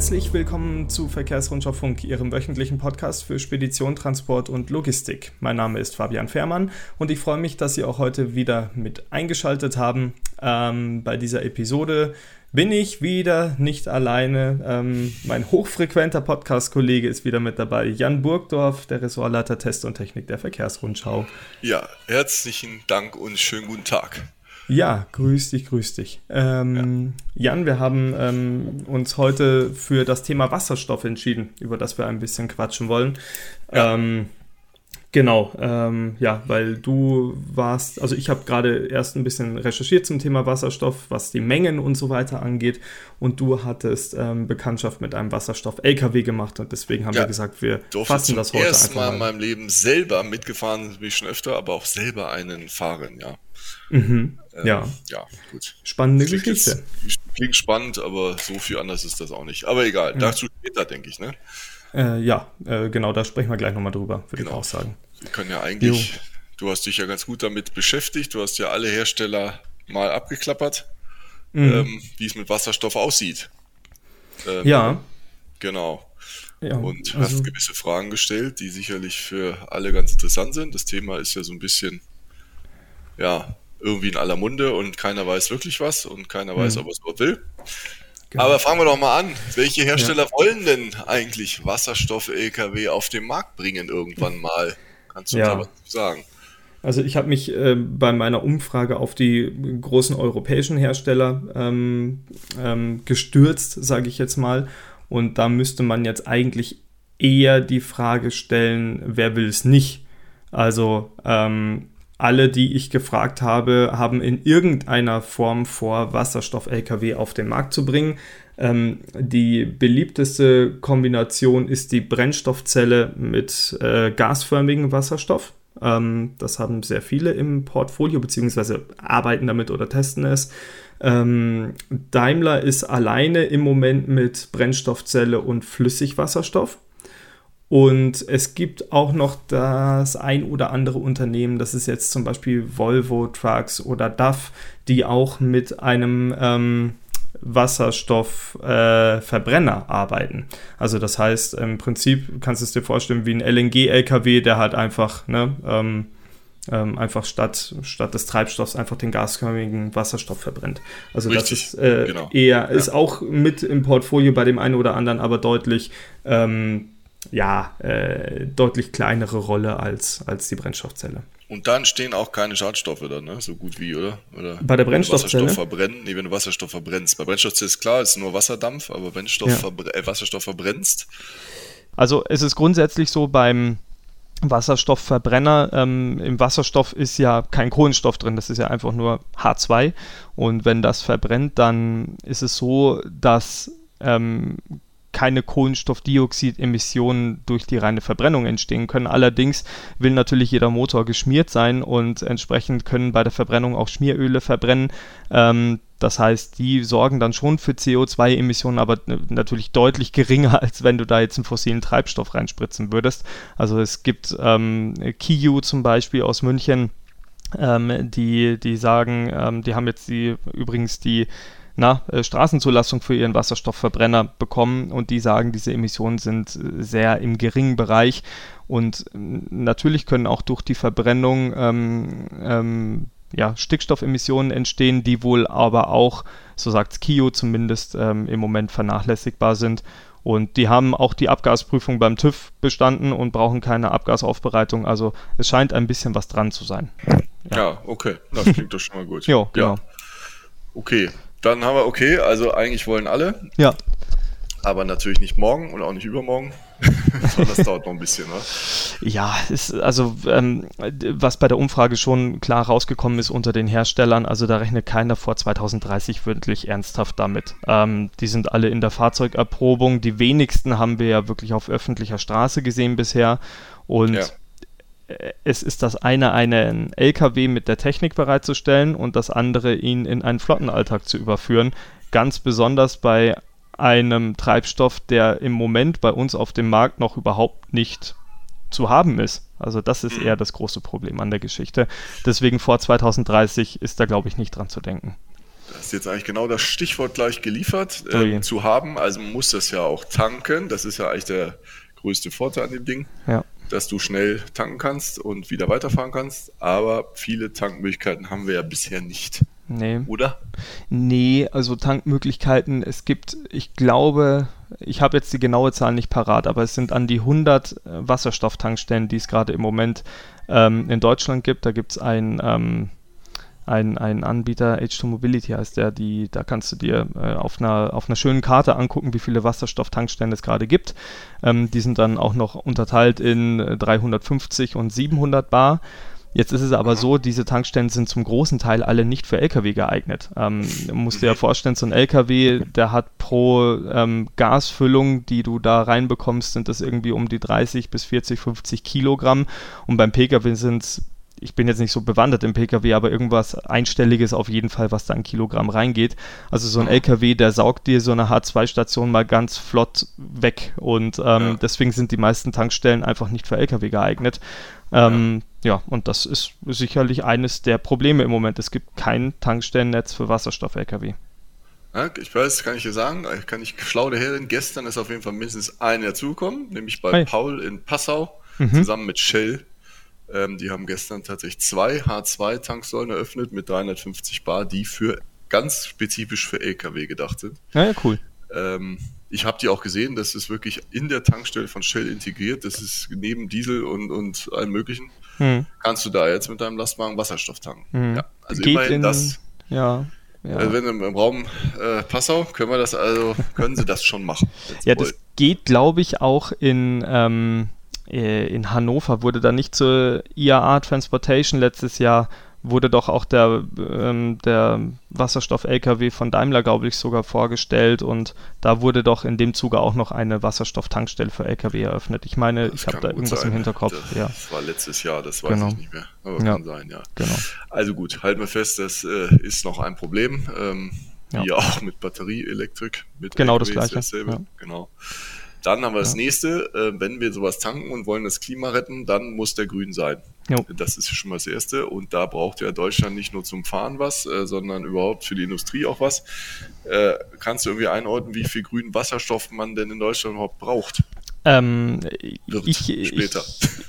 Herzlich willkommen zu Verkehrsrundschau Funk, Ihrem wöchentlichen Podcast für Spedition, Transport und Logistik. Mein Name ist Fabian Fehrmann und ich freue mich, dass Sie auch heute wieder mit eingeschaltet haben. Ähm, bei dieser Episode bin ich wieder nicht alleine. Ähm, mein hochfrequenter Podcast-Kollege ist wieder mit dabei, Jan Burgdorf, der Ressortleiter Test und Technik der Verkehrsrundschau. Ja, herzlichen Dank und schönen guten Tag. Ja, grüß dich, grüß dich. Ähm, ja. Jan, wir haben ähm, uns heute für das Thema Wasserstoff entschieden, über das wir ein bisschen quatschen wollen. Ja. Ähm, genau, ähm, ja, weil du warst, also ich habe gerade erst ein bisschen recherchiert zum Thema Wasserstoff, was die Mengen und so weiter angeht. Und du hattest ähm, Bekanntschaft mit einem Wasserstoff-LKW gemacht und deswegen haben ja, wir gesagt, wir fassen das heute einfach mal. Ich in meinem Leben selber mitgefahren, bin ich schon öfter, aber auch selber einen fahren, ja. Mhm. Ähm, ja. Ja, gut. Spannende klingt Geschichte. Jetzt, klingt spannend, aber so viel anders ist das auch nicht. Aber egal, ja. dazu später, denke ich, ne? Äh, ja, äh, genau, da sprechen wir gleich nochmal drüber, würde genau. ich auch sagen. Wir können ja eigentlich, jo. du hast dich ja ganz gut damit beschäftigt, du hast ja alle Hersteller mal abgeklappert, mhm. ähm, wie es mit Wasserstoff aussieht. Ähm, ja. Genau. Ja, und also, hast gewisse Fragen gestellt, die sicherlich für alle ganz interessant sind. Das Thema ist ja so ein bisschen, ja, irgendwie in aller Munde und keiner weiß wirklich was und keiner weiß, mhm. ob er es überhaupt will. Genau. Aber fangen wir doch mal an. Welche Hersteller ja. wollen denn eigentlich Wasserstoff-LKW auf den Markt bringen irgendwann mal? Kannst du ja. da was sagen? Also ich habe mich äh, bei meiner Umfrage auf die großen europäischen Hersteller ähm, ähm, gestürzt, sage ich jetzt mal. Und da müsste man jetzt eigentlich eher die Frage stellen, wer will es nicht? Also ähm, alle, die ich gefragt habe, haben in irgendeiner Form vor, Wasserstoff-Lkw auf den Markt zu bringen. Ähm, die beliebteste Kombination ist die Brennstoffzelle mit äh, gasförmigem Wasserstoff. Ähm, das haben sehr viele im Portfolio, beziehungsweise arbeiten damit oder testen es. Ähm, Daimler ist alleine im Moment mit Brennstoffzelle und Flüssigwasserstoff. Und es gibt auch noch das ein oder andere Unternehmen, das ist jetzt zum Beispiel Volvo Trucks oder DAF, die auch mit einem ähm, Wasserstoffverbrenner äh, arbeiten. Also das heißt, im Prinzip kannst du es dir vorstellen wie ein LNG-LKW, der halt einfach, ne, ähm, ähm, einfach statt, statt des Treibstoffs einfach den gasförmigen Wasserstoff verbrennt. Also Richtig, das ist äh, genau. eher, ist ja. auch mit im Portfolio bei dem einen oder anderen, aber deutlich ähm, ja, äh, deutlich kleinere Rolle als, als die Brennstoffzelle. Und dann stehen auch keine Schadstoffe dann, ne? so gut wie, oder? oder Bei der Brennstoffzelle? Wasserstoff verbrennen, nee, wenn du Wasserstoff verbrennst. Bei Brennstoffzelle ist klar, ist nur Wasserdampf, aber wenn ja. äh, Wasserstoff verbrennst. Also es ist grundsätzlich so beim Wasserstoffverbrenner, ähm, im Wasserstoff ist ja kein Kohlenstoff drin, das ist ja einfach nur H2. Und wenn das verbrennt, dann ist es so, dass ähm, keine Kohlenstoffdioxidemissionen durch die reine Verbrennung entstehen können. Allerdings will natürlich jeder Motor geschmiert sein und entsprechend können bei der Verbrennung auch Schmieröle verbrennen. Ähm, das heißt, die sorgen dann schon für CO2-Emissionen, aber natürlich deutlich geringer, als wenn du da jetzt einen fossilen Treibstoff reinspritzen würdest. Also es gibt ähm, Kiyu zum Beispiel aus München, ähm, die, die sagen, ähm, die haben jetzt die übrigens die na, äh, Straßenzulassung für ihren Wasserstoffverbrenner bekommen und die sagen, diese Emissionen sind äh, sehr im geringen Bereich und äh, natürlich können auch durch die Verbrennung ähm, ähm, ja, Stickstoffemissionen entstehen, die wohl aber auch, so sagt Kio zumindest, ähm, im Moment vernachlässigbar sind. Und die haben auch die Abgasprüfung beim TÜV bestanden und brauchen keine Abgasaufbereitung. Also es scheint ein bisschen was dran zu sein. Ja, ja okay. Das klingt doch schon mal gut. jo, genau. Ja. Okay. Dann haben wir, okay, also eigentlich wollen alle. Ja. Aber natürlich nicht morgen und auch nicht übermorgen. das dauert noch ein bisschen, ne? Ja, ist, also ähm, was bei der Umfrage schon klar rausgekommen ist unter den Herstellern, also da rechnet keiner vor 2030 wirklich ernsthaft damit. Ähm, die sind alle in der Fahrzeugerprobung. Die wenigsten haben wir ja wirklich auf öffentlicher Straße gesehen bisher. Und ja es ist das eine, einen LKW mit der Technik bereitzustellen und das andere, ihn in einen Flottenalltag zu überführen. Ganz besonders bei einem Treibstoff, der im Moment bei uns auf dem Markt noch überhaupt nicht zu haben ist. Also das ist eher das große Problem an der Geschichte. Deswegen vor 2030 ist da, glaube ich, nicht dran zu denken. Das ist jetzt eigentlich genau das Stichwort gleich geliefert. Äh, zu haben, also man muss das ja auch tanken. Das ist ja eigentlich der größte Vorteil an dem Ding. Ja. Dass du schnell tanken kannst und wieder weiterfahren kannst. Aber viele Tankmöglichkeiten haben wir ja bisher nicht. Nee. Oder? Nee, also Tankmöglichkeiten, es gibt, ich glaube, ich habe jetzt die genaue Zahl nicht parat, aber es sind an die 100 äh, Wasserstofftankstellen, die es gerade im Moment ähm, in Deutschland gibt. Da gibt es ein, ähm, ein, ein Anbieter, H2 Mobility heißt der, die, da kannst du dir äh, auf, einer, auf einer schönen Karte angucken, wie viele Wasserstofftankstellen es gerade gibt. Ähm, die sind dann auch noch unterteilt in 350 und 700 Bar. Jetzt ist es aber so, diese Tankstellen sind zum großen Teil alle nicht für Lkw geeignet. Ähm, du musst dir ja vorstellen, so ein Lkw, der hat pro ähm, Gasfüllung, die du da reinbekommst, sind das irgendwie um die 30 bis 40, 50 Kilogramm. Und beim Pkw sind es ich bin jetzt nicht so bewandert im Pkw, aber irgendwas Einstelliges auf jeden Fall, was da ein Kilogramm reingeht. Also so ein LKW, der saugt dir so eine H2-Station mal ganz flott weg und ähm, ja. deswegen sind die meisten Tankstellen einfach nicht für Lkw geeignet. Ähm, ja. ja, und das ist sicherlich eines der Probleme im Moment. Es gibt kein Tankstellennetz für Wasserstoff-Lkw. Ja, ich weiß, kann ich dir sagen, kann ich schlau daherin. Gestern ist auf jeden Fall mindestens einer dazugekommen, nämlich bei Hi. Paul in Passau, mhm. zusammen mit Shell. Ähm, die haben gestern tatsächlich zwei H2-Tanksäulen eröffnet mit 350 Bar, die für ganz spezifisch für LKW gedacht sind. Ja, ja cool. Ähm, ich habe die auch gesehen, das ist wirklich in der Tankstelle von Shell integriert. Das ist neben Diesel und, und allem möglichen. Hm. Kannst du da jetzt mit deinem Lastwagen Wasserstoff tanken. Hm. Ja, also Geht immerhin in, das. Ja, ja. Also wenn im, im Raum äh, Passau können wir das also, können sie das schon machen. Ja, das geht, glaube ich, auch in, ähm, äh, in Hannover. Wurde da nicht zur IAA Transportation letztes Jahr wurde doch auch der, ähm, der Wasserstoff-LKW von Daimler, glaube ich, sogar vorgestellt und da wurde doch in dem Zuge auch noch eine Wasserstofftankstelle für LKW eröffnet. Ich meine, das ich habe da irgendwas sein. im Hinterkopf. Das, ja. das war letztes Jahr, das weiß genau. ich nicht mehr. Aber ja. kann sein, ja. Genau. Also gut, halten wir fest, das äh, ist noch ein Problem. Ähm, ja. Wie auch mit Batterieelektrik. Mit genau LKWs das gleiche. Ja. Genau. Dann haben wir ja. das nächste, äh, wenn wir sowas tanken und wollen das Klima retten, dann muss der grün sein. Jo. Das ist schon mal das Erste. Und da braucht ja Deutschland nicht nur zum Fahren was, äh, sondern überhaupt für die Industrie auch was. Äh, kannst du irgendwie einordnen, wie viel grünen Wasserstoff man denn in Deutschland überhaupt braucht? Ähm, ich, ich,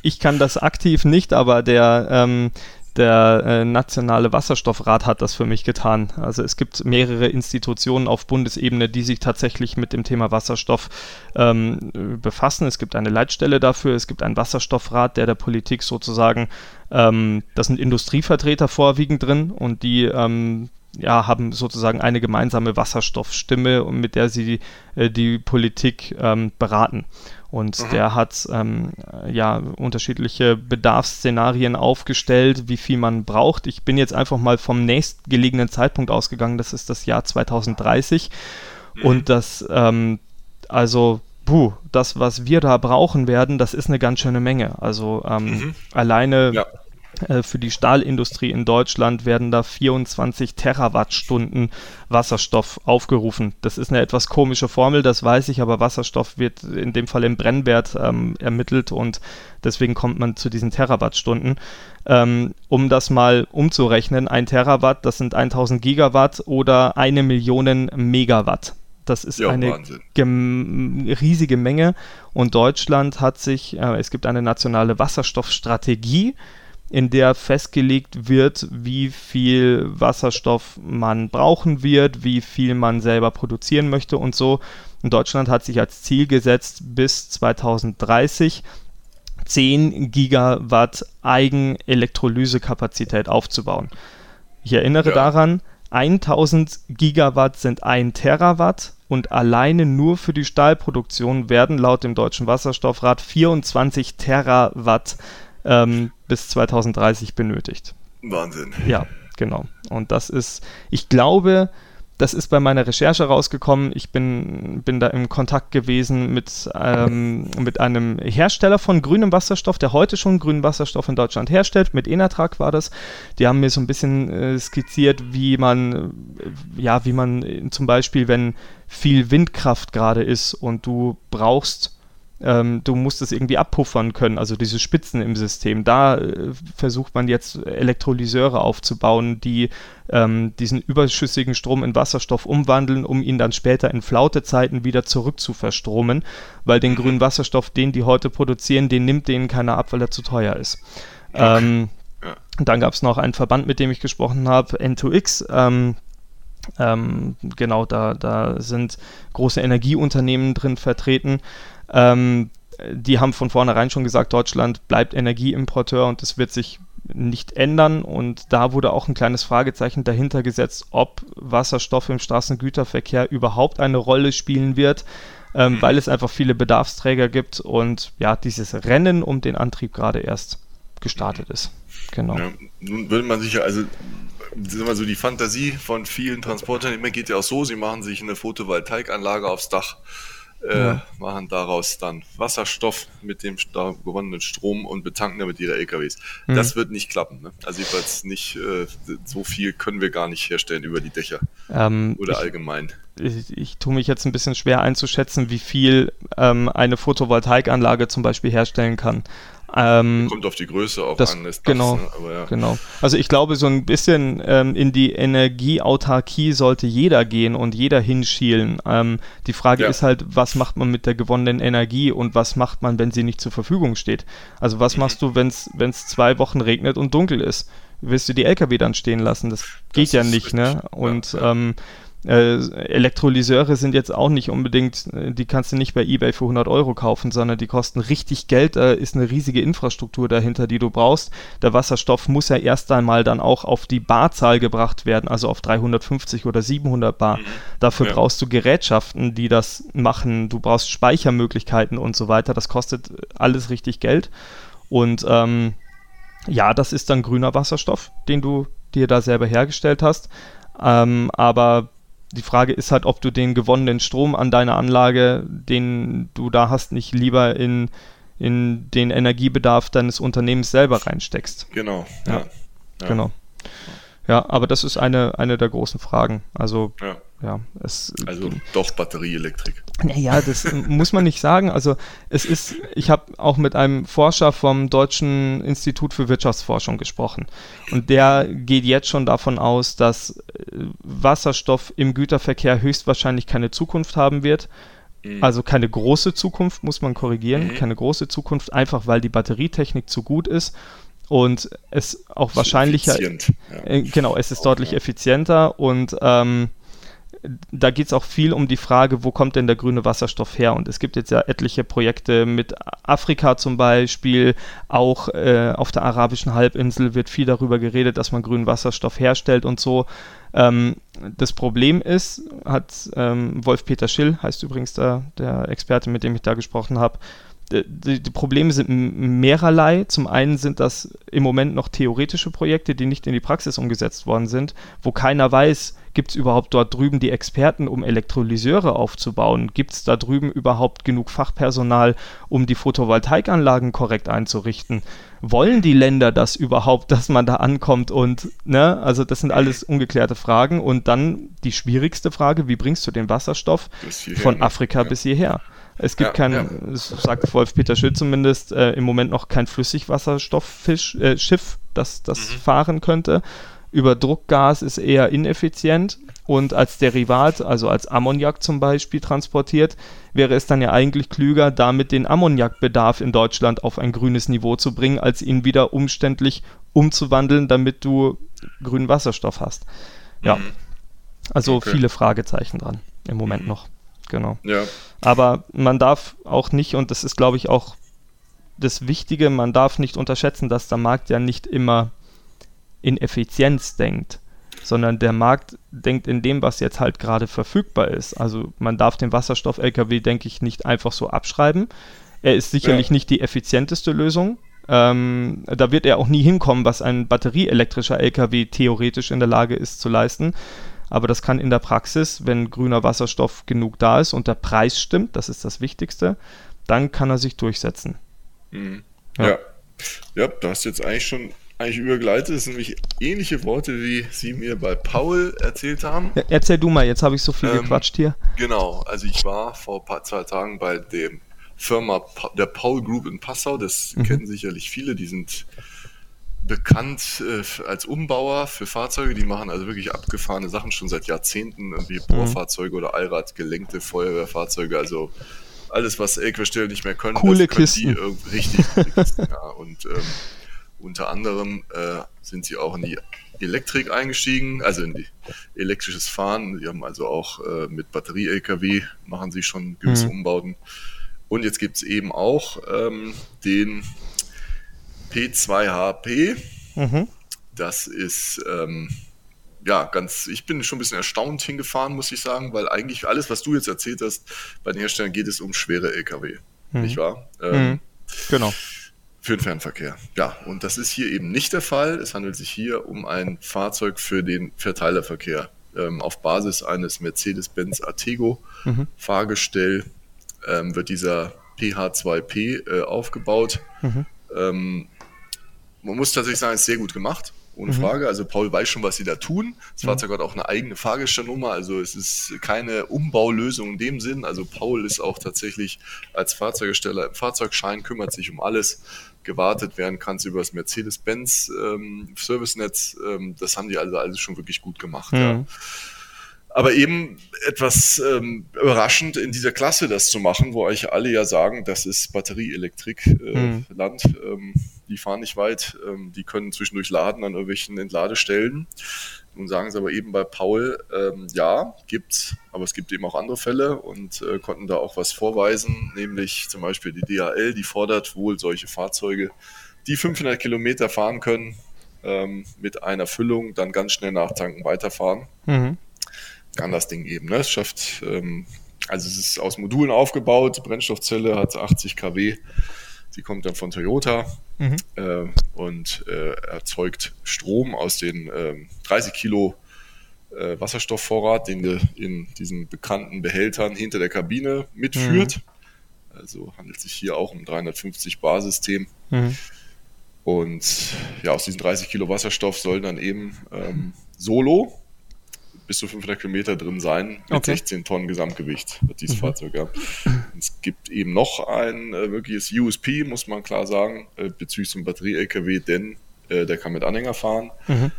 ich, kann das aktiv nicht, aber der, ähm, der äh, nationale Wasserstoffrat hat das für mich getan. Also es gibt mehrere Institutionen auf Bundesebene, die sich tatsächlich mit dem Thema Wasserstoff ähm, befassen. Es gibt eine Leitstelle dafür, es gibt einen Wasserstoffrat, der der Politik sozusagen, ähm, das sind Industrievertreter vorwiegend drin und die ähm, ja, haben sozusagen eine gemeinsame Wasserstoffstimme, mit der sie äh, die Politik ähm, beraten. Und mhm. der hat ähm, ja unterschiedliche Bedarfsszenarien aufgestellt, wie viel man braucht. Ich bin jetzt einfach mal vom nächstgelegenen Zeitpunkt ausgegangen, das ist das Jahr 2030. Mhm. Und das, ähm, also, puh, das, was wir da brauchen werden, das ist eine ganz schöne Menge. Also ähm, mhm. alleine ja. Äh, für die Stahlindustrie in Deutschland werden da 24 Terawattstunden Wasserstoff aufgerufen. Das ist eine etwas komische Formel, das weiß ich, aber Wasserstoff wird in dem Fall im Brennwert ähm, ermittelt und deswegen kommt man zu diesen Terawattstunden. Ähm, um das mal umzurechnen, ein Terawatt, das sind 1000 Gigawatt oder eine Million Megawatt. Das ist ja, eine riesige Menge und Deutschland hat sich, äh, es gibt eine nationale Wasserstoffstrategie, in der festgelegt wird, wie viel Wasserstoff man brauchen wird, wie viel man selber produzieren möchte und so. Und Deutschland hat sich als Ziel gesetzt, bis 2030 10 Gigawatt Eigenelektrolysekapazität aufzubauen. Ich erinnere ja. daran, 1000 Gigawatt sind 1 Terawatt und alleine nur für die Stahlproduktion werden laut dem Deutschen Wasserstoffrat 24 Terawatt ähm, bis 2030 benötigt. Wahnsinn. Ja, genau. Und das ist, ich glaube, das ist bei meiner Recherche rausgekommen. Ich bin, bin da im Kontakt gewesen mit, ähm, mit einem Hersteller von grünem Wasserstoff, der heute schon grünen Wasserstoff in Deutschland herstellt. Mit Enatrag war das. Die haben mir so ein bisschen äh, skizziert, wie man, äh, ja, wie man äh, zum Beispiel, wenn viel Windkraft gerade ist und du brauchst ähm, du musst es irgendwie abpuffern können, also diese Spitzen im System. Da äh, versucht man jetzt Elektrolyseure aufzubauen, die ähm, diesen überschüssigen Strom in Wasserstoff umwandeln, um ihn dann später in Flautezeiten wieder zurück zu verstromen, weil den grünen Wasserstoff, den die heute produzieren, den nimmt denen keiner ab, weil er zu teuer ist. Okay. Ähm. Dann gab es noch einen Verband, mit dem ich gesprochen habe, N2X. Ähm, ähm, genau, da, da sind große Energieunternehmen drin vertreten. Ähm, die haben von vornherein schon gesagt, Deutschland bleibt Energieimporteur und das wird sich nicht ändern. Und da wurde auch ein kleines Fragezeichen dahinter gesetzt, ob Wasserstoff im Straßengüterverkehr überhaupt eine Rolle spielen wird, ähm, weil es einfach viele Bedarfsträger gibt und ja, dieses Rennen um den Antrieb gerade erst gestartet ist. Genau. Ja, nun will man sich ja, also sagen wir so, die Fantasie von vielen Transportern geht ja auch so, sie machen sich eine Photovoltaikanlage aufs Dach äh, ja. machen daraus dann Wasserstoff mit dem gewonnenen Strom und betanken damit ihre LKWs. Mhm. Das wird nicht klappen. Ne? Also jedenfalls nicht, äh, so viel können wir gar nicht herstellen über die Dächer ähm, oder ich, allgemein. Ich, ich, tue mich jetzt ein bisschen schwer einzuschätzen, wie viel ähm, eine Photovoltaikanlage zum Beispiel herstellen kann. Ähm, Kommt auf die Größe auch das, an. Des genau, ne? ja. genau. Also ich glaube, so ein bisschen ähm, in die Energieautarkie sollte jeder gehen und jeder hinschielen. Ähm, die Frage ja. ist halt, was macht man mit der gewonnenen Energie und was macht man, wenn sie nicht zur Verfügung steht? Also was mhm. machst du, wenn es zwei Wochen regnet und dunkel ist? Willst du die LKW dann stehen lassen? Das geht das ja nicht, ne? Und ja, ähm, äh, Elektrolyseure sind jetzt auch nicht unbedingt, äh, die kannst du nicht bei eBay für 100 Euro kaufen, sondern die kosten richtig Geld. Da ist eine riesige Infrastruktur dahinter, die du brauchst. Der Wasserstoff muss ja erst einmal dann auch auf die Barzahl gebracht werden, also auf 350 oder 700 Bar. Mhm. Dafür ja. brauchst du Gerätschaften, die das machen. Du brauchst Speichermöglichkeiten und so weiter. Das kostet alles richtig Geld. Und ähm, ja, das ist dann grüner Wasserstoff, den du dir da selber hergestellt hast. Ähm, aber die Frage ist halt, ob du den gewonnenen Strom an deiner Anlage, den du da hast, nicht lieber in, in den Energiebedarf deines Unternehmens selber reinsteckst. Genau. Ja. ja. Genau. Ja, aber das ist eine, eine der großen Fragen. Also, ja, ja es. Also doch Batterieelektrik. Naja, das muss man nicht sagen. Also, es ist, ich habe auch mit einem Forscher vom Deutschen Institut für Wirtschaftsforschung gesprochen. Und der geht jetzt schon davon aus, dass äh, Wasserstoff im Güterverkehr höchstwahrscheinlich keine Zukunft haben wird. Mhm. Also keine große Zukunft, muss man korrigieren. Mhm. Keine große Zukunft, einfach weil die Batterietechnik zu gut ist und es auch wahrscheinlicher. Ja. Äh, genau, es ist okay. deutlich effizienter und ähm, da geht es auch viel um die Frage, wo kommt denn der grüne Wasserstoff her? Und es gibt jetzt ja etliche Projekte mit Afrika zum Beispiel, auch äh, auf der arabischen Halbinsel wird viel darüber geredet, dass man grünen Wasserstoff herstellt und so. Ähm, das Problem ist, hat ähm, Wolf-Peter Schill, heißt übrigens der, der Experte, mit dem ich da gesprochen habe, die, die, Probleme sind mehrerlei. Zum einen sind das im Moment noch theoretische Projekte, die nicht in die Praxis umgesetzt worden sind, wo keiner weiß, gibt es überhaupt dort drüben die Experten, um Elektrolyseure aufzubauen? Gibt es da drüben überhaupt genug Fachpersonal, um die Photovoltaikanlagen korrekt einzurichten? Wollen die Länder das überhaupt, dass man da ankommt? Und, ne, also das sind alles ungeklärte Fragen. Und dann die schwierigste Frage, wie bringst du den Wasserstoff von ne? Afrika ja. bis hierher? Es gibt ja, kein, ja. sagt Wolf-Peter Schill zumindest, äh, im Moment noch kein Flüssigwasserstoffschiff, äh, das das mhm. fahren könnte. Über Druckgas ist eher ineffizient und als Derivat, also als Ammoniak zum Beispiel transportiert, wäre es dann ja eigentlich klüger, damit den Ammoniakbedarf in Deutschland auf ein grünes Niveau zu bringen, als ihn wieder umständlich umzuwandeln, damit du grünen Wasserstoff hast. Ja. Mhm. Also okay. viele Fragezeichen dran im Moment mhm. noch genau. Ja. Aber man darf auch nicht, und das ist, glaube ich, auch das Wichtige, man darf nicht unterschätzen, dass der Markt ja nicht immer in Effizienz denkt, sondern der Markt denkt in dem, was jetzt halt gerade verfügbar ist. Also man darf den Wasserstoff-LKW, denke ich, nicht einfach so abschreiben. Er ist sicherlich ja. nicht die effizienteste Lösung. Ähm, da wird er auch nie hinkommen, was ein batterieelektrischer LKW theoretisch in der Lage ist zu leisten. Aber das kann in der Praxis, wenn grüner Wasserstoff genug da ist und der Preis stimmt, das ist das Wichtigste, dann kann er sich durchsetzen. Mhm. Ja. ja. ja, du hast jetzt eigentlich schon eigentlich übergeleitet. Das sind nämlich ähnliche Worte, wie Sie mir bei Paul erzählt haben. Ja, erzähl du mal, jetzt habe ich so viel ähm, gequatscht hier. Genau, also ich war vor ein paar zwei Tagen bei dem Firma der Paul Group in Passau. Das mhm. kennen sicherlich viele. Die sind bekannt äh, als Umbauer für Fahrzeuge. Die machen also wirklich abgefahrene Sachen schon seit Jahrzehnten, irgendwie mhm. Bohrfahrzeuge oder Allrad gelenkte Feuerwehrfahrzeuge. Also alles, was LKW-Stellen nicht mehr können. Coole Kisten. Die, richtig, Kisten, ja. Und ähm, unter anderem äh, sind sie auch in die Elektrik eingestiegen, also in die elektrisches Fahren. Sie haben also auch äh, mit Batterie-LKW machen sie schon gewisse mhm. Umbauten. Und jetzt gibt es eben auch ähm, den P2HP. Mhm. Das ist ähm, ja ganz, ich bin schon ein bisschen erstaunt hingefahren, muss ich sagen, weil eigentlich alles, was du jetzt erzählt hast, bei den Herstellern geht es um schwere LKW, mhm. nicht wahr? Ähm, mhm. Genau. Für den Fernverkehr. Ja, und das ist hier eben nicht der Fall. Es handelt sich hier um ein Fahrzeug für den Verteilerverkehr. Ähm, auf Basis eines Mercedes-Benz Artego mhm. Fahrgestell ähm, wird dieser PH2P äh, aufgebaut. Mhm. Ähm, man muss tatsächlich sagen, es ist sehr gut gemacht ohne mhm. Frage. Also Paul weiß schon, was sie da tun. Das mhm. Fahrzeug hat auch eine eigene Fahrgestellnummer, also es ist keine Umbaulösung in dem Sinn. Also Paul ist auch tatsächlich als Fahrzeugsteller im Fahrzeugschein, kümmert sich um alles. Gewartet werden kann es über das Mercedes-Benz ähm, Servicenetz. Ähm, das haben die also alles schon wirklich gut gemacht. Mhm. Ja. Aber eben etwas ähm, überraschend in dieser Klasse das zu machen, wo euch alle ja sagen, das ist Batterieelektrik-Land. Äh, mhm. ähm, die fahren nicht weit, ähm, die können zwischendurch laden an irgendwelchen Entladestellen. Nun sagen sie aber eben bei Paul, ähm, ja, gibt's, aber es gibt eben auch andere Fälle und äh, konnten da auch was vorweisen, nämlich zum Beispiel die DHL, die fordert wohl solche Fahrzeuge, die 500 Kilometer fahren können, ähm, mit einer Füllung, dann ganz schnell nachtanken, weiterfahren. Mhm. Kann das Ding eben, ne? Es schafft, ähm, also es ist aus Modulen aufgebaut, Brennstoffzelle hat 80 kW, die kommt dann von Toyota mhm. äh, und äh, erzeugt Strom aus den äh, 30 Kilo Wasserstoffvorrat, den du in diesen bekannten Behältern hinter der Kabine mitführt. Mhm. Also handelt sich hier auch um 350 Barsystem. Mhm. Und ja, aus diesen 30 Kilo Wasserstoff sollen dann eben ähm, Solo bis zu 500 Kilometer drin sein mit okay. 16 Tonnen Gesamtgewicht hat dieses mhm. Fahrzeug. Ja. Es gibt eben noch ein äh, wirkliches USP, muss man klar sagen, äh, bezüglich zum Batterie-LKW, denn äh, der kann mit Anhänger fahren. Mhm.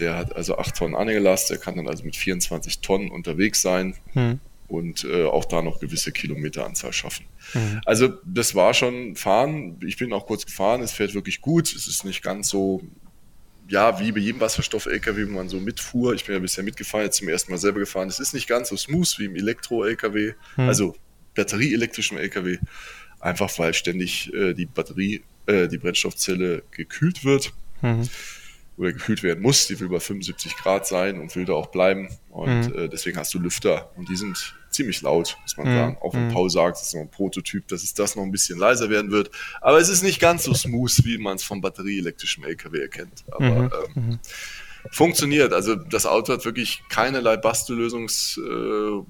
Der hat also 8 Tonnen Anhängelast, der kann dann also mit 24 Tonnen unterwegs sein. Mhm und äh, auch da noch gewisse Kilometeranzahl schaffen. Mhm. Also das war schon Fahren. Ich bin auch kurz gefahren. Es fährt wirklich gut. Es ist nicht ganz so ja, wie bei jedem Wasserstoff-LKW, wo man so mitfuhr, ich bin ja bisher mitgefahren, jetzt zum ersten Mal selber gefahren, es ist nicht ganz so smooth wie im Elektro-LKW, hm. also batterieelektrischem LKW, einfach weil ständig äh, die Batterie, äh, die Brennstoffzelle gekühlt wird. Mhm oder gekühlt werden muss. Die will bei 75 Grad sein und will da auch bleiben. Und mhm. äh, deswegen hast du Lüfter und die sind ziemlich laut, muss man mhm. sagen. Auch wenn mhm. Paul sagt, es ist noch ein Prototyp, dass es das noch ein bisschen leiser werden wird. Aber es ist nicht ganz so smooth, wie man es vom batterieelektrischen LKW erkennt. Aber mhm. ähm, mhm. funktioniert. Also das Auto hat wirklich keinerlei Bastellösungs äh,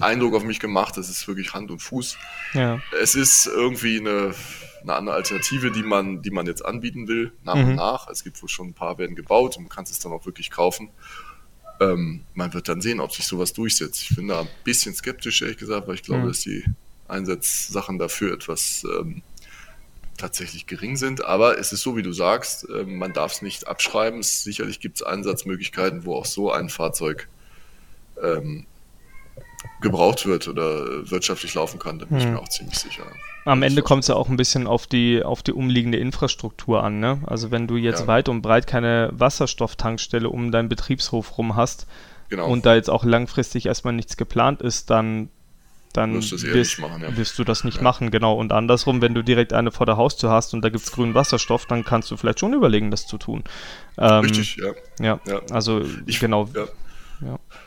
Eindruck auf mich gemacht. Das ist wirklich Hand und Fuß. Ja. Es ist irgendwie eine eine andere Alternative, die man, die man jetzt anbieten will, nach mhm. und nach. Es gibt wohl schon ein paar werden gebaut und man kann es dann auch wirklich kaufen. Ähm, man wird dann sehen, ob sich sowas durchsetzt. Ich bin da ein bisschen skeptisch, ehrlich gesagt, weil ich glaube, mhm. dass die Einsatzsachen dafür etwas ähm, tatsächlich gering sind. Aber es ist so, wie du sagst, äh, man darf es nicht abschreiben. Sicherlich gibt es Einsatzmöglichkeiten, wo auch so ein Fahrzeug ähm, gebraucht wird oder wirtschaftlich laufen kann, da bin hm. ich mir auch ziemlich sicher. Am Ende kommt es ja auch ein bisschen auf die, auf die umliegende Infrastruktur an. Ne? Also wenn du jetzt ja. weit und breit keine Wasserstofftankstelle um deinen Betriebshof rum hast genau. und da jetzt auch langfristig erstmal nichts geplant ist, dann, dann wirst, wirst, machen, ja. wirst du das nicht ja. machen. Genau. Und andersrum, wenn du direkt eine vor der Haustür hast und da gibt es grünen Wasserstoff, dann kannst du vielleicht schon überlegen, das zu tun. Ähm, Richtig, ja. Ja, also ich, genau. Ja.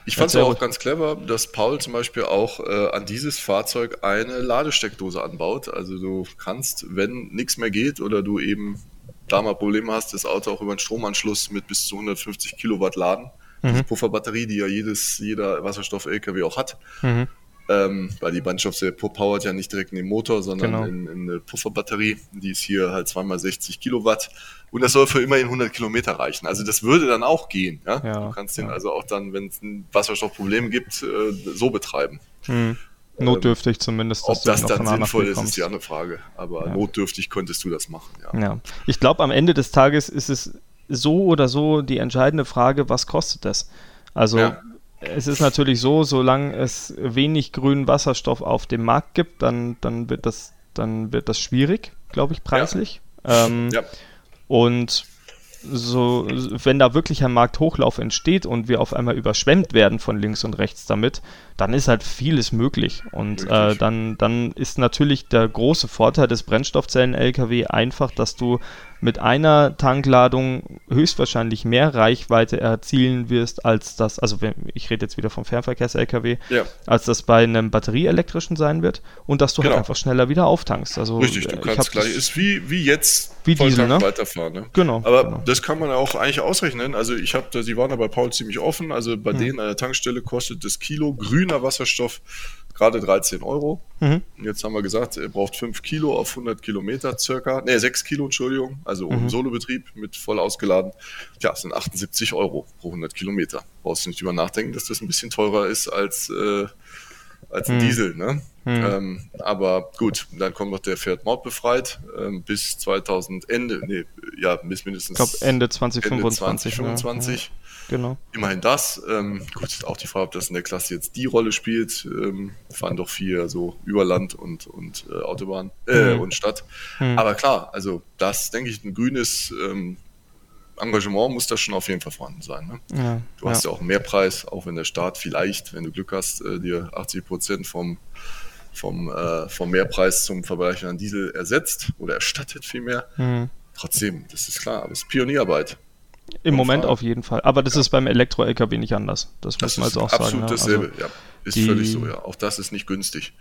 Ich fand es auch ganz clever, dass Paul zum Beispiel auch äh, an dieses Fahrzeug eine Ladesteckdose anbaut. Also du kannst, wenn nichts mehr geht oder du eben da mal Probleme hast, das Auto auch über einen Stromanschluss mit bis zu 150 Kilowatt laden. Mhm. Diese Pufferbatterie, die ja jedes, jeder Wasserstoff-LKW auch hat. Mhm. Ähm, weil die Brennstoffzelle powert ja nicht direkt in den Motor, sondern genau. in, in, eine Pufferbatterie. Die ist hier halt zweimal 60 Kilowatt und das soll für immerhin 100 Kilometer reichen. Also das würde dann auch gehen. Ja? ja du kannst den ja. also auch dann, wenn es ein Wasserstoffproblem gibt, äh, so betreiben. Mhm. Notdürftig zumindest. Ob das dann sinnvoll ist, ist die andere Frage. Aber ja. notdürftig konntest du das machen. Ja, ja. ich glaube, am Ende des Tages ist es so oder so die entscheidende Frage, was kostet das? Also ja. Es ist natürlich so, solange es wenig grünen Wasserstoff auf dem Markt gibt, dann, dann, wird, das, dann wird das schwierig, glaube ich, preislich. Ja. Ähm, ja. Und so, wenn da wirklich ein Markthochlauf entsteht und wir auf einmal überschwemmt werden von links und rechts damit, dann ist halt vieles möglich. Und äh, dann, dann ist natürlich der große Vorteil des Brennstoffzellen-LKW einfach, dass du mit einer Tankladung höchstwahrscheinlich mehr Reichweite erzielen wirst, als das, also wenn, ich rede jetzt wieder vom Fernverkehrs-LKW, ja. als das bei einem batterieelektrischen sein wird und dass du halt genau. halt einfach schneller wieder auftankst. Also, Richtig, du kannst gleich, ist wie, wie jetzt wie Diesel, ne? weiterfahren. Ne? Genau. Aber genau. das kann man auch eigentlich ausrechnen. Also ich habe, sie waren da bei Paul ziemlich offen. Also bei hm. denen an der Tankstelle kostet das Kilo grüner Wasserstoff gerade 13 Euro. Mhm. Jetzt haben wir gesagt, er braucht 5 Kilo auf 100 Kilometer circa. Ne, 6 Kilo, Entschuldigung. Also mhm. Solobetrieb mit voll ausgeladen. Ja, das sind 78 Euro pro 100 Kilometer. Brauchst du nicht drüber nachdenken, dass das ein bisschen teurer ist als, äh, als ein mhm. Diesel. Ne? Mhm. Ähm, aber gut, dann kommt noch der Fiat Maut befreit ähm, bis 2000 Ende, nee, ja, bis mindestens ich glaube Ende 2025. Ende 2025. Ja. Genau. Immerhin das. Ähm, gut, auch die Frage, ob das in der Klasse jetzt die Rolle spielt. Ähm, fahren doch viel so über Land und, und äh, Autobahn äh, mhm. und Stadt. Mhm. Aber klar, also das, denke ich, ein grünes ähm, Engagement muss da schon auf jeden Fall vorhanden sein. Ne? Ja, du hast ja. ja auch einen Mehrpreis, auch wenn der Staat vielleicht, wenn du Glück hast, äh, dir 80 Prozent vom, vom, äh, vom Mehrpreis zum Vergleich an Diesel ersetzt oder erstattet vielmehr. Mhm. Trotzdem, das ist klar, aber es ist Pionierarbeit. Im Moment Frage. auf jeden Fall. Aber das ja. ist beim Elektro-LKW nicht anders. Das, das muss man jetzt auch absolut sagen. Absolut dasselbe, also ja. Ist die, völlig so, ja. Auch das ist nicht günstig.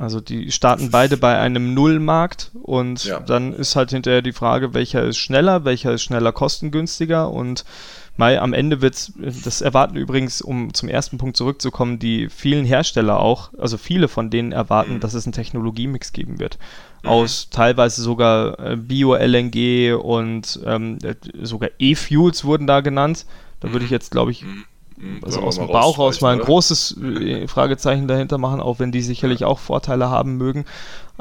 Also die starten beide bei einem Nullmarkt und ja. dann ist halt hinterher die Frage, welcher ist schneller, welcher ist schneller kostengünstiger und Mai, am Ende wird es, das erwarten übrigens, um zum ersten Punkt zurückzukommen, die vielen Hersteller auch, also viele von denen erwarten, mhm. dass es einen Technologiemix geben wird. Mhm. Aus teilweise sogar äh, Bio-LNG und ähm, sogar E-Fuels wurden da genannt. Da würde ich mhm. jetzt, glaube ich, mhm. Also aus dem Bauch raus mal ein oder? großes äh, Fragezeichen dahinter machen, auch wenn die sicherlich ja. auch Vorteile haben mögen.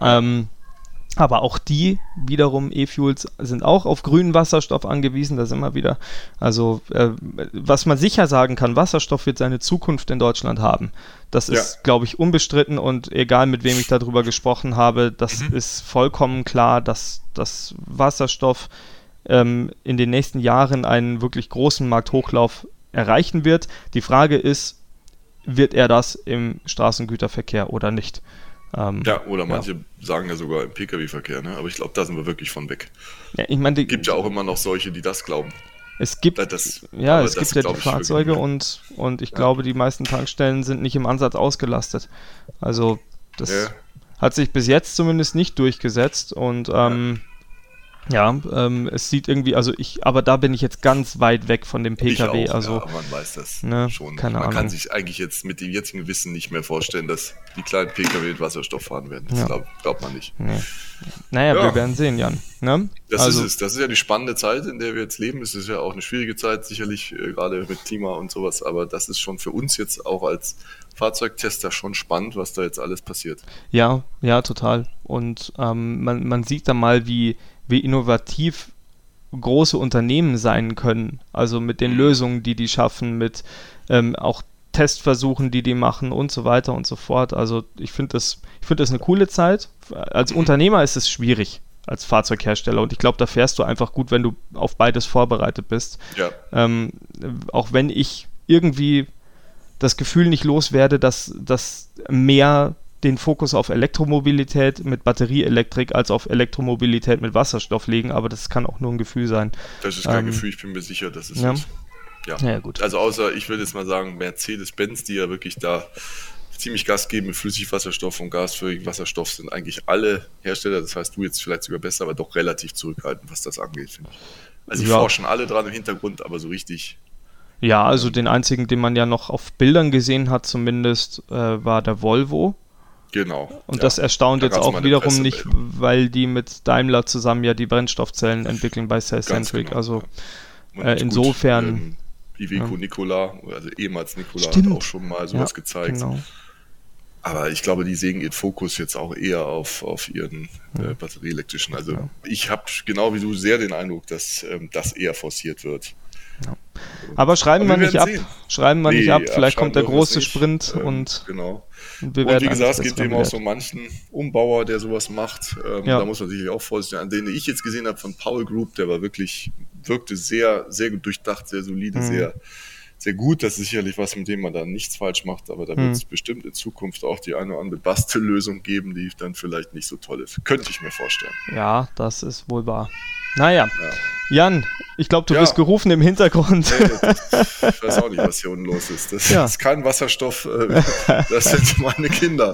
Ähm, aber auch die wiederum E-Fuels sind auch auf grünen Wasserstoff angewiesen. Da sind wir wieder. Also, äh, was man sicher sagen kann, Wasserstoff wird seine Zukunft in Deutschland haben. Das ja. ist, glaube ich, unbestritten und egal mit wem ich darüber gesprochen habe, das mhm. ist vollkommen klar, dass, dass Wasserstoff ähm, in den nächsten Jahren einen wirklich großen Markthochlauf erreichen wird. Die Frage ist, wird er das im Straßengüterverkehr oder nicht? Ähm, ja, oder manche ja. sagen ja sogar im Pkw-Verkehr, ne? aber ich glaube, da sind wir wirklich von weg. Ja, ich meine, gibt ja auch immer noch solche, die das glauben. Es gibt, das, ja, es gibt ja die Fahrzeuge und, und ich ja. glaube, die meisten Tankstellen sind nicht im Ansatz ausgelastet. Also das ja. hat sich bis jetzt zumindest nicht durchgesetzt und ähm, ja, ähm, es sieht irgendwie, also ich, aber da bin ich jetzt ganz weit weg von dem PKW. Ich auch, also ja, man weiß das ne, schon. Keine man Ahnung. kann sich eigentlich jetzt mit dem jetzigen Wissen nicht mehr vorstellen, dass die kleinen PKW mit Wasserstoff fahren werden. Das ja. glaubt glaub man nicht. Nee. Naja, ja. wir werden sehen, Jan. Ne? Das also, ist es. Das ist ja die spannende Zeit, in der wir jetzt leben. Es ist ja auch eine schwierige Zeit, sicherlich, äh, gerade mit Klima und sowas. Aber das ist schon für uns jetzt auch als Fahrzeugtester schon spannend, was da jetzt alles passiert. Ja, ja, total. Und ähm, man, man sieht dann mal, wie wie innovativ große Unternehmen sein können. Also mit den Lösungen, die die schaffen, mit ähm, auch Testversuchen, die die machen und so weiter und so fort. Also ich finde das, ich finde das eine coole Zeit. Als Unternehmer ist es schwierig als Fahrzeughersteller und ich glaube, da fährst du einfach gut, wenn du auf beides vorbereitet bist. Ja. Ähm, auch wenn ich irgendwie das Gefühl nicht loswerde, dass, dass mehr den Fokus auf Elektromobilität mit Batterieelektrik als auf Elektromobilität mit Wasserstoff legen, aber das kann auch nur ein Gefühl sein. Das ist kein ähm, Gefühl, ich bin mir sicher, dass es ja. ist. Ja. ja, gut. Also außer, ich würde jetzt mal sagen, Mercedes-Benz, die ja wirklich da ziemlich Gas geben mit Flüssigwasserstoff und gasförmigen Wasserstoff, sind eigentlich alle Hersteller, das heißt du jetzt vielleicht sogar besser, aber doch relativ zurückhaltend, was das angeht, finde ich. Also die ja. forschen alle dran im Hintergrund, aber so richtig ja, also den einzigen, den man ja noch auf Bildern gesehen hat, zumindest, äh, war der Volvo. Genau. Und ja. das erstaunt da jetzt auch wiederum nicht, weil die mit Daimler zusammen ja die Brennstoffzellen entwickeln bei Cellcentric. Genau, also ja. äh, insofern. Gut, ähm, Iveco ja. Nikola, also ehemals Nikola, Stimmt. hat auch schon mal sowas gezeigt. Genau. aber ich glaube, die sehen ihren Fokus jetzt auch eher auf, auf ihren äh, batterieelektrischen. Also ich habe genau wie du sehr den Eindruck, dass ähm, das eher forciert wird. Ja. Aber schreiben wir nicht ab. Sehen. Schreiben wir nee, nicht ab. Vielleicht kommt der große Sprint ähm, und. Genau. Und, und wie gesagt, es gibt eben auch so manchen Umbauer, der sowas macht. Ähm, ja. Da muss man sicherlich auch vorsichtig sein. An den ich jetzt gesehen habe von Paul Group, der war wirklich, wirkte sehr, sehr durchdacht, sehr solide, mhm. sehr sehr gut. Das ist sicherlich was, mit dem man dann nichts falsch macht, aber da wird es hm. bestimmt in Zukunft auch die eine oder andere Bastellösung geben, die dann vielleicht nicht so toll ist. Könnte ich mir vorstellen. Ja, das ist wohl wahr. Naja, ja. Jan, ich glaube, du ja. bist gerufen im Hintergrund. Nee, ich weiß auch nicht, was hier unten los ist. Das ja. ist kein Wasserstoff, äh, das sind meine Kinder,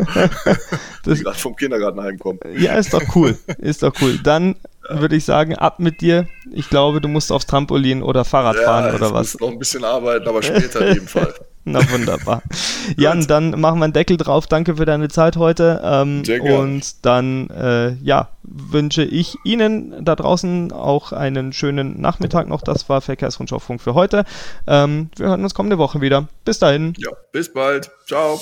die gerade vom Kindergarten heimkommen. Ja, ist doch cool, ist doch cool. Dann würde ich sagen, ab mit dir. Ich glaube, du musst aufs Trampolin oder Fahrrad fahren oder was. Noch ein bisschen arbeiten, aber später in jedem Fall. Na wunderbar. Jan, dann machen wir einen Deckel drauf. Danke für deine Zeit heute. Ähm. Und dann äh, ja, wünsche ich Ihnen da draußen auch einen schönen Nachmittag noch. Das war Verkehrsrundschau-Funk für heute. Ähm, wir hören uns kommende Woche wieder. Bis dahin. Ja, bis bald. Ciao.